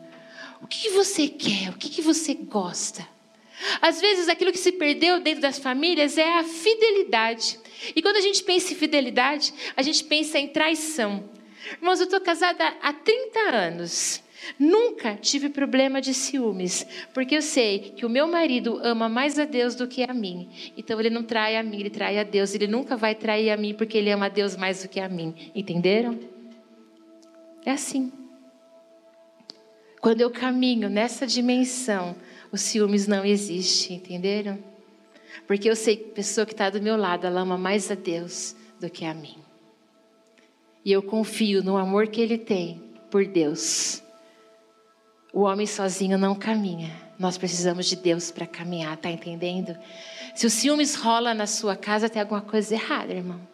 O que você quer? O que você gosta? Às vezes, aquilo que se perdeu dentro das famílias é a fidelidade. E quando a gente pensa em fidelidade, a gente pensa em traição. Irmãos, eu estou casada há 30 anos. Nunca tive problema de ciúmes, porque eu sei que o meu marido ama mais a Deus do que a mim. Então ele não trai a mim, ele trai a Deus. Ele nunca vai trair a mim porque ele ama a Deus mais do que a mim. Entenderam? É assim. Quando eu caminho nessa dimensão, os ciúmes não existem, entenderam? Porque eu sei que a pessoa que está do meu lado, ela ama mais a Deus do que a mim. E eu confio no amor que ele tem por Deus. O homem sozinho não caminha. Nós precisamos de Deus para caminhar, tá entendendo? Se o ciúmes rola na sua casa, tem alguma coisa errada, irmão.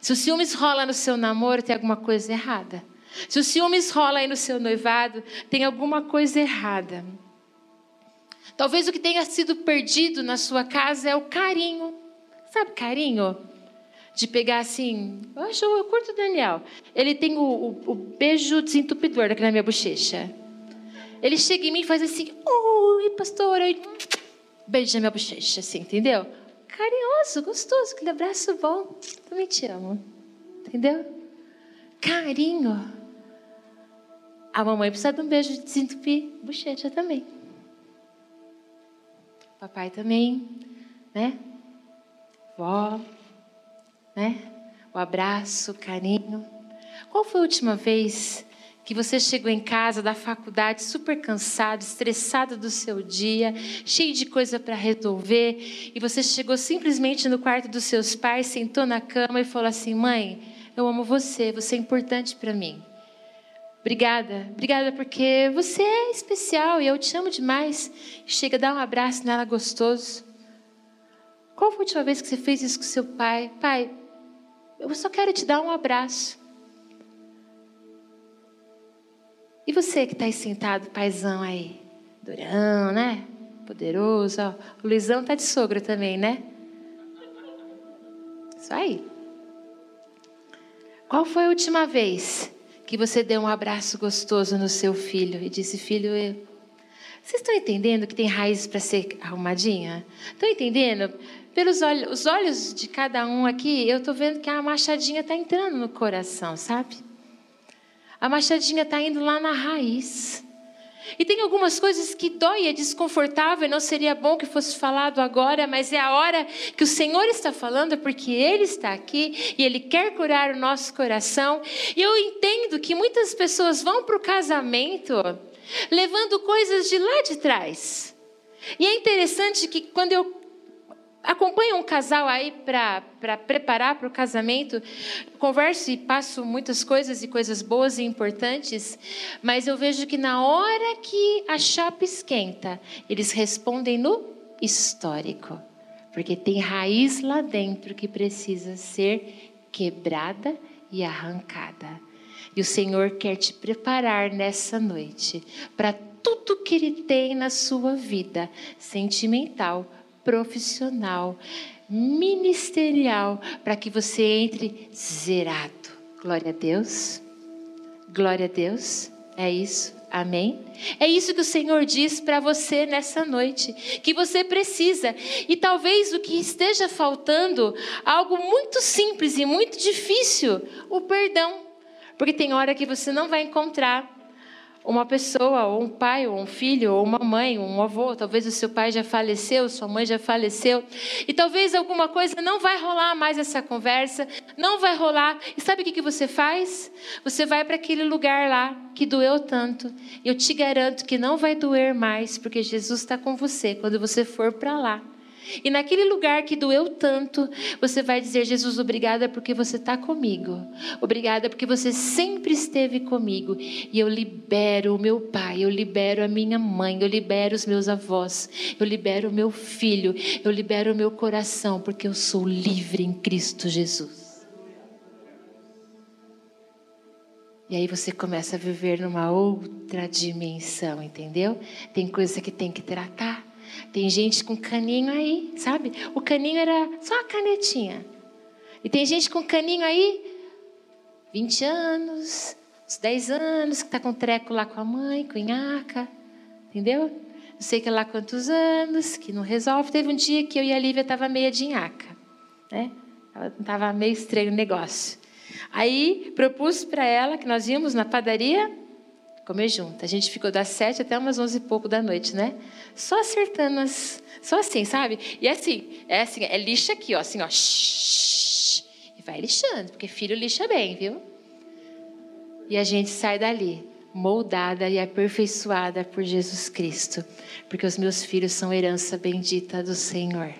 Se o ciúmes rola no seu namoro, tem alguma coisa errada. Se o ciúmes rola aí no seu noivado, tem alguma coisa errada. Talvez o que tenha sido perdido na sua casa é o carinho. Sabe carinho? De pegar assim. Eu acho, eu curto o Daniel. Ele tem o, o, o beijo desentupidor aqui na minha bochecha. Ele chega em mim e faz assim: Oi, pastora. Beijo na minha bochecha, assim, entendeu? Carinhoso, gostoso, aquele abraço bom. Também te amo. Entendeu? Carinho. A mamãe precisa de um beijo de desentupir bochecha também. Papai também, né? Vó, né? O abraço, o carinho. Qual foi a última vez que você chegou em casa da faculdade super cansado, estressado do seu dia, cheio de coisa para resolver, e você chegou simplesmente no quarto dos seus pais, sentou na cama e falou assim: "Mãe, eu amo você, você é importante para mim". Obrigada, obrigada porque você é especial e eu te amo demais. Chega, dá um abraço nela gostoso. Qual foi a última vez que você fez isso com seu pai? Pai, eu só quero te dar um abraço. E você que está aí sentado, paizão aí, durão, né? poderoso. Ó, o Luizão tá de sogra também, né? Isso aí. Qual foi a última vez que você deu um abraço gostoso no seu filho e disse: Filho, eu... vocês estão entendendo que tem raízes para ser arrumadinha? Estão entendendo? Pelos olhos, os olhos de cada um aqui, eu estou vendo que a machadinha está entrando no coração, sabe? A machadinha está indo lá na raiz. E tem algumas coisas que dói, é desconfortável, não seria bom que fosse falado agora, mas é a hora que o Senhor está falando, porque Ele está aqui e Ele quer curar o nosso coração. E eu entendo que muitas pessoas vão para o casamento levando coisas de lá de trás. E é interessante que quando eu acompanho um casal aí para preparar para o casamento, converso e passo muitas coisas e coisas boas e importantes, mas eu vejo que na hora que a chapa esquenta, eles respondem no histórico, porque tem raiz lá dentro que precisa ser quebrada e arrancada. E o Senhor quer te preparar nessa noite para tudo que Ele tem na sua vida sentimental, profissional, ministerial, para que você entre zerado. Glória a Deus. Glória a Deus. É isso. Amém? É isso que o Senhor diz para você nessa noite, que você precisa. E talvez o que esteja faltando, algo muito simples e muito difícil, o perdão. Porque tem hora que você não vai encontrar uma pessoa, ou um pai, ou um filho, ou uma mãe, ou um avô, talvez o seu pai já faleceu, sua mãe já faleceu, e talvez alguma coisa não vai rolar mais essa conversa, não vai rolar. E sabe o que, você faz? Você vai para aquele lugar lá que doeu tanto. Eu te garanto que não vai doer mais, porque Jesus está com você quando você for para lá. E naquele lugar que doeu tanto, você vai dizer: Jesus, obrigada porque você está comigo. Obrigada porque você sempre esteve comigo. E eu libero o meu pai, eu libero a minha mãe, eu libero os meus avós, eu libero o meu filho, eu libero o meu coração, porque eu sou livre em Cristo Jesus. E aí você começa a viver numa outra dimensão, entendeu? Tem coisa que tem que tratar. Tem gente com caninho aí, sabe? O caninho era só a canetinha. E tem gente com caninho aí, 20 anos, uns 10 anos, que está com treco lá com a mãe, com nhaca, entendeu? Não sei que lá quantos anos, que não resolve. Teve um dia que eu e a Lívia estava meia de nhaca, né? Estava meio estranho o negócio. Aí propus para ela que nós íamos na padaria comer junto. A gente ficou das sete até umas onze e pouco da noite, né? Só acertando as, só assim, sabe? E assim, é assim, é lixa aqui, ó, assim, ó, e vai lixando, porque filho lixa bem, viu? E a gente sai dali moldada e aperfeiçoada por Jesus Cristo, porque os meus filhos são herança bendita do Senhor.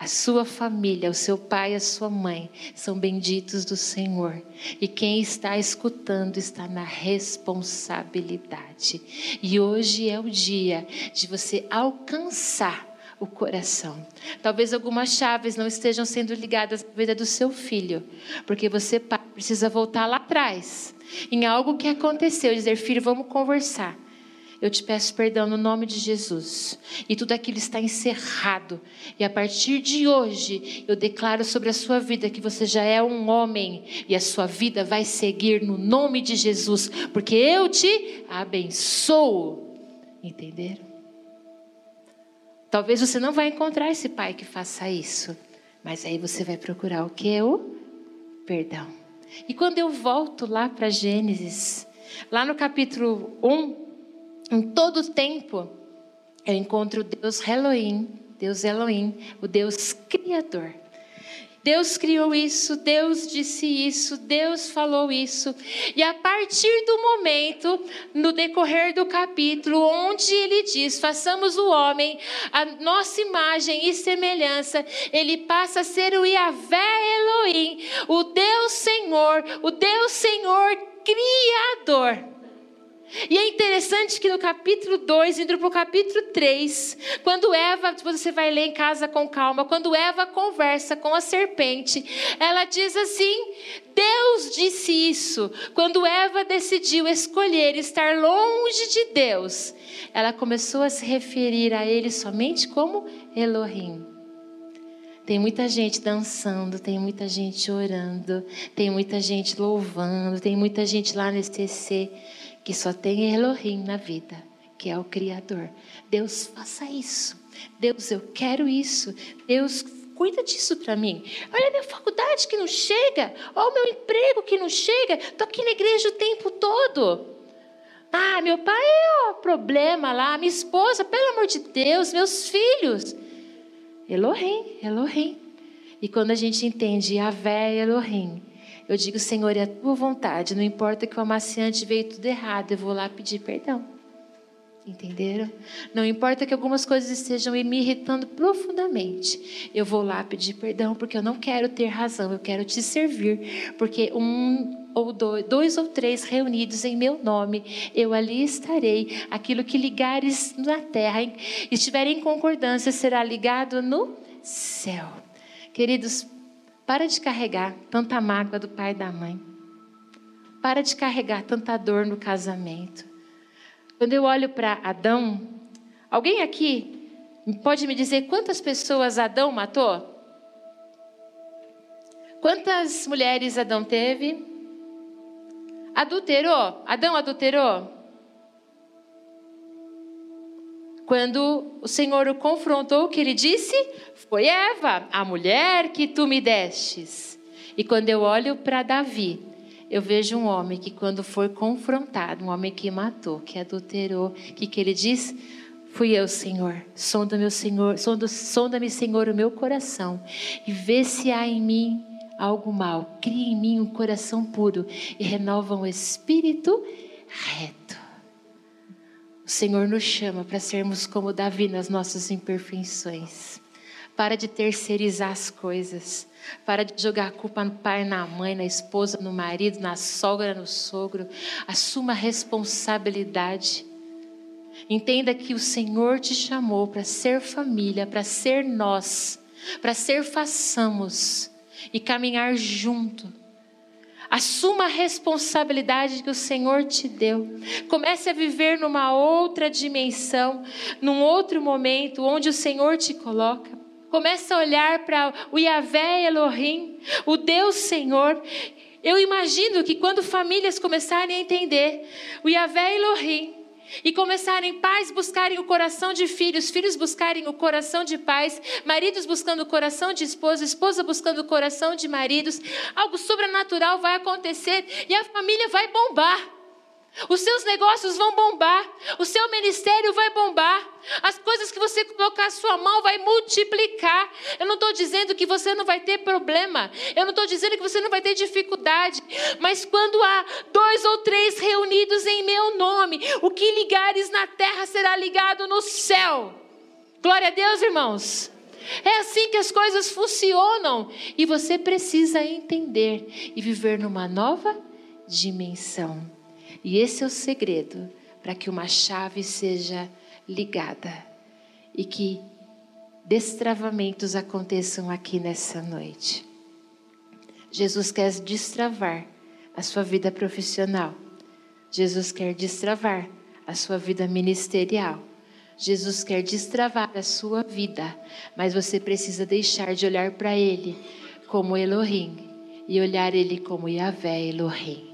A sua família, o seu pai, a sua mãe são benditos do Senhor. E quem está escutando está na responsabilidade. E hoje é o dia de você alcançar o coração. Talvez algumas chaves não estejam sendo ligadas na vida do seu filho, porque você precisa voltar lá atrás, em algo que aconteceu, dizer: "Filho, vamos conversar". Eu te peço perdão no nome de Jesus. E tudo aquilo está encerrado. E a partir de hoje, eu declaro sobre a sua vida que você já é um homem. E a sua vida vai seguir no nome de Jesus. Porque eu te abençoo. Entenderam? Talvez você não vai encontrar esse pai que faça isso. Mas aí você vai procurar o que? O perdão. E quando eu volto lá para Gênesis, lá no capítulo 1, em todo tempo, eu encontro Deus Elohim, Deus Elohim, o Deus Criador. Deus criou isso, Deus disse isso, Deus falou isso. E a partir do momento, no decorrer do capítulo, onde ele diz: façamos o homem a nossa imagem e semelhança, ele passa a ser o Yahvé Elohim, o Deus Senhor, o Deus Senhor Criador. E é interessante que no capítulo 2, indo para o capítulo 3, quando Eva, você vai ler em casa com calma, quando Eva conversa com a serpente, ela diz assim: Deus disse isso. Quando Eva decidiu escolher estar longe de Deus, ela começou a se referir a ele somente como Elohim. Tem muita gente dançando, tem muita gente orando, tem muita gente louvando, tem muita gente lá no STC que só tem Elohim na vida, que é o Criador. Deus, faça isso. Deus, eu quero isso. Deus, cuida disso para mim. Olha a minha faculdade que não chega. Olha o meu emprego que não chega. Estou aqui na igreja o tempo todo. Ah, meu pai, ó, problema lá. Minha esposa, pelo amor de Deus, meus filhos. Elohim, Elohim. E quando a gente entende Yahvé Elohim, eu digo, Senhor, é a tua vontade. Não importa que o amaciante veio tudo errado, eu vou lá pedir perdão. Entenderam? Não importa que algumas coisas estejam me irritando profundamente. Eu vou lá pedir perdão porque eu não quero ter razão, eu quero te servir. Porque um ou dois, dois ou três reunidos em meu nome, eu ali estarei. Aquilo que ligares na terra, estiver em concordância, será ligado no céu. Queridos, para de carregar tanta mágoa do pai e da mãe. Para de carregar tanta dor no casamento. Quando eu olho para Adão, alguém aqui pode me dizer quantas pessoas Adão matou? Quantas mulheres Adão teve? Adulterou? Adão adulterou? Quando o Senhor o confrontou, o que ele disse? Foi Eva, a mulher que tu me destes. E quando eu olho para Davi, eu vejo um homem que, quando foi confrontado, um homem que matou, que adulterou, que, que ele diz? Fui eu, Senhor. Sonda meu Senhor, sonda, sonda-me, Senhor, o meu coração e vê se há em mim algo mal. Cria em mim um coração puro e renova um espírito reto. O Senhor nos chama para sermos como Davi nas nossas imperfeições. Para de terceirizar as coisas. Para de jogar a culpa no pai, na mãe, na esposa, no marido, na sogra, no sogro. Assuma a responsabilidade. Entenda que o Senhor te chamou para ser família, para ser nós, para ser façamos e caminhar junto Assuma a responsabilidade que o Senhor te deu. Comece a viver numa outra dimensão, num outro momento onde o Senhor te coloca. Comece a olhar para o Yahvé Elohim, o Deus Senhor. Eu imagino que quando famílias começarem a entender o Yahvé Elohim, e começarem pais buscarem o coração de filhos, filhos buscarem o coração de pais, maridos buscando o coração de esposa, esposa buscando o coração de maridos, algo sobrenatural vai acontecer e a família vai bombar. Os seus negócios vão bombar, o seu ministério vai bombar, as coisas que você colocar a sua mão vai multiplicar. Eu não estou dizendo que você não vai ter problema, eu não estou dizendo que você não vai ter dificuldade, mas quando há dois ou três reunidos em meu nome, o que ligares na terra será ligado no céu. Glória a Deus, irmãos. É assim que as coisas funcionam e você precisa entender e viver numa nova dimensão. E esse é o segredo para que uma chave seja ligada e que destravamentos aconteçam aqui nessa noite. Jesus quer destravar a sua vida profissional. Jesus quer destravar a sua vida ministerial. Jesus quer destravar a sua vida, mas você precisa deixar de olhar para Ele como Elohim e olhar Ele como Yahvé Elohim.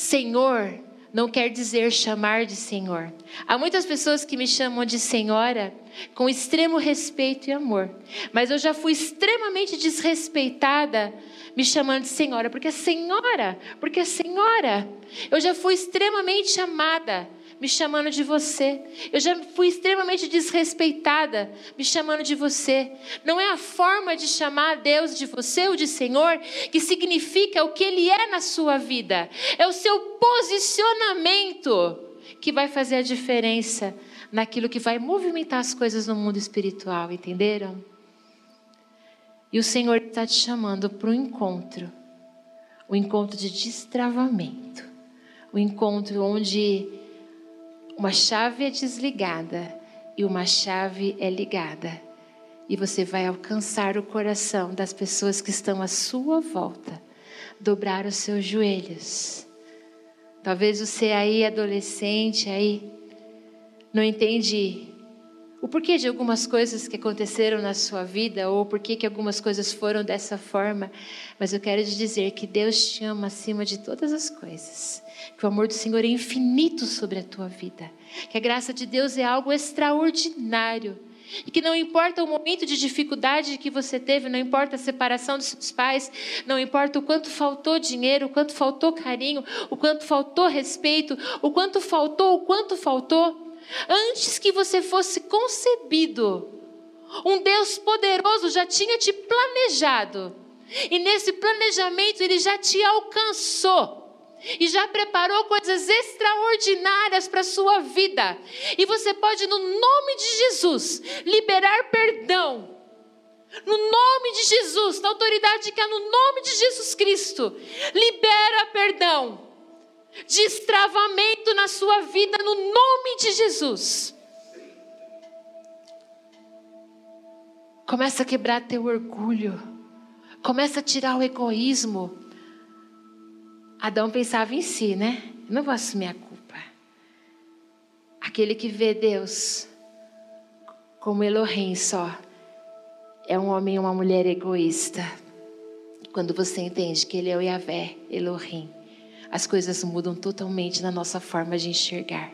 Senhor não quer dizer chamar de Senhor. Há muitas pessoas que me chamam de Senhora com extremo respeito e amor, mas eu já fui extremamente desrespeitada me chamando de Senhora, porque é Senhora, porque é Senhora. Eu já fui extremamente amada me chamando de você. Eu já fui extremamente desrespeitada me chamando de você. Não é a forma de chamar Deus de você ou de Senhor que significa o que Ele é na sua vida. É o seu posicionamento que vai fazer a diferença naquilo que vai movimentar as coisas no mundo espiritual, entenderam? E o Senhor está te chamando para o encontro o encontro de destravamento o encontro onde Uma chave é desligada e uma chave é ligada. E você vai alcançar o coração das pessoas que estão à sua volta, dobrar os seus joelhos. Talvez você aí, adolescente, aí, não entende o porquê de algumas coisas que aconteceram na sua vida ou porquê que algumas coisas foram dessa forma, mas eu quero te dizer que Deus te ama acima de todas as coisas, que o amor do Senhor é infinito sobre a tua vida, que a graça de Deus é algo extraordinário. E que não importa o momento de dificuldade que você teve, não importa a separação dos seus pais, não importa o quanto faltou dinheiro, o quanto faltou carinho, o quanto faltou respeito, o quanto faltou, o quanto faltou, Antes que você fosse concebido, um Deus poderoso já tinha te planejado. E nesse planejamento ele já te alcançou. E já preparou coisas extraordinárias para a sua vida. E você pode, no nome de Jesus, liberar perdão. No nome de Jesus, na autoridade que há no nome de Jesus Cristo, libera perdão destravamento na sua vida no nome de Jesus. Começa a quebrar teu orgulho. Começa a tirar o egoísmo. Adão pensava em si, né? não vou assumir a culpa. Aquele que vê Deus como Elohim só é um homem ou uma mulher egoísta. Quando você entende que ele é o Yahvé, Elohim as coisas mudam totalmente na nossa forma de enxergar.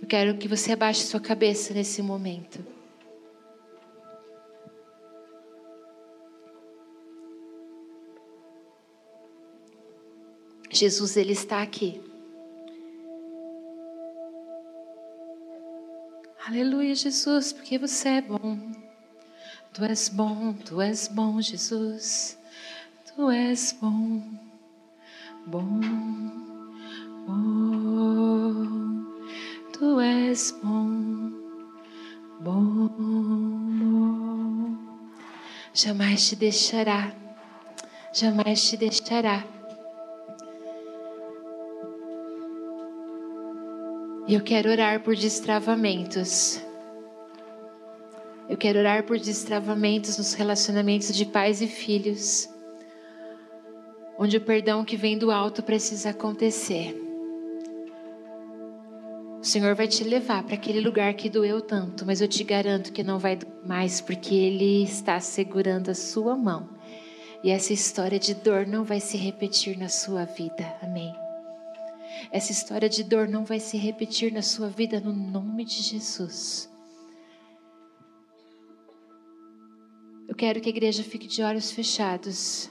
Eu quero que você abaixe sua cabeça nesse momento. Jesus, Ele está aqui. Aleluia, Jesus, porque você é bom. Tu és bom, tu és bom, Jesus. Tu és bom bom, bom, tu és bom, bom, bom. Jamais te deixará, jamais te deixará. Eu quero orar por destravamentos. Eu quero orar por destravamentos nos relacionamentos de pais e filhos onde o perdão que vem do alto precisa acontecer. O Senhor vai te levar para aquele lugar que doeu tanto, mas eu te garanto que não vai mais, porque Ele está segurando a sua mão. E essa história de dor não vai se repetir na sua vida. Amém. Essa história de dor não vai se repetir na sua vida no nome de Jesus. Eu quero que a igreja fique de olhos fechados.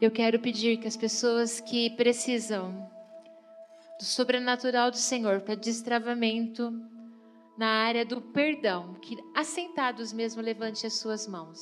Eu quero pedir que as pessoas que precisam do sobrenatural do Senhor para destravamento na área do perdão, que assentados mesmo levante as suas mãos.